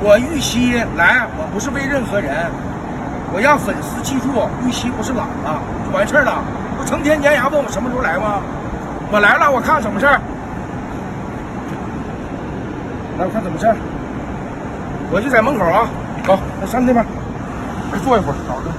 我玉溪来，我不是为任何人，我让粉丝记住，玉溪不是懒了，就完事儿了。不成天粘牙问我什么时候来吗？我来了，我看怎么事儿。来，我看怎么事儿。我就在门口啊，走，那上那边，坐一会儿，找着。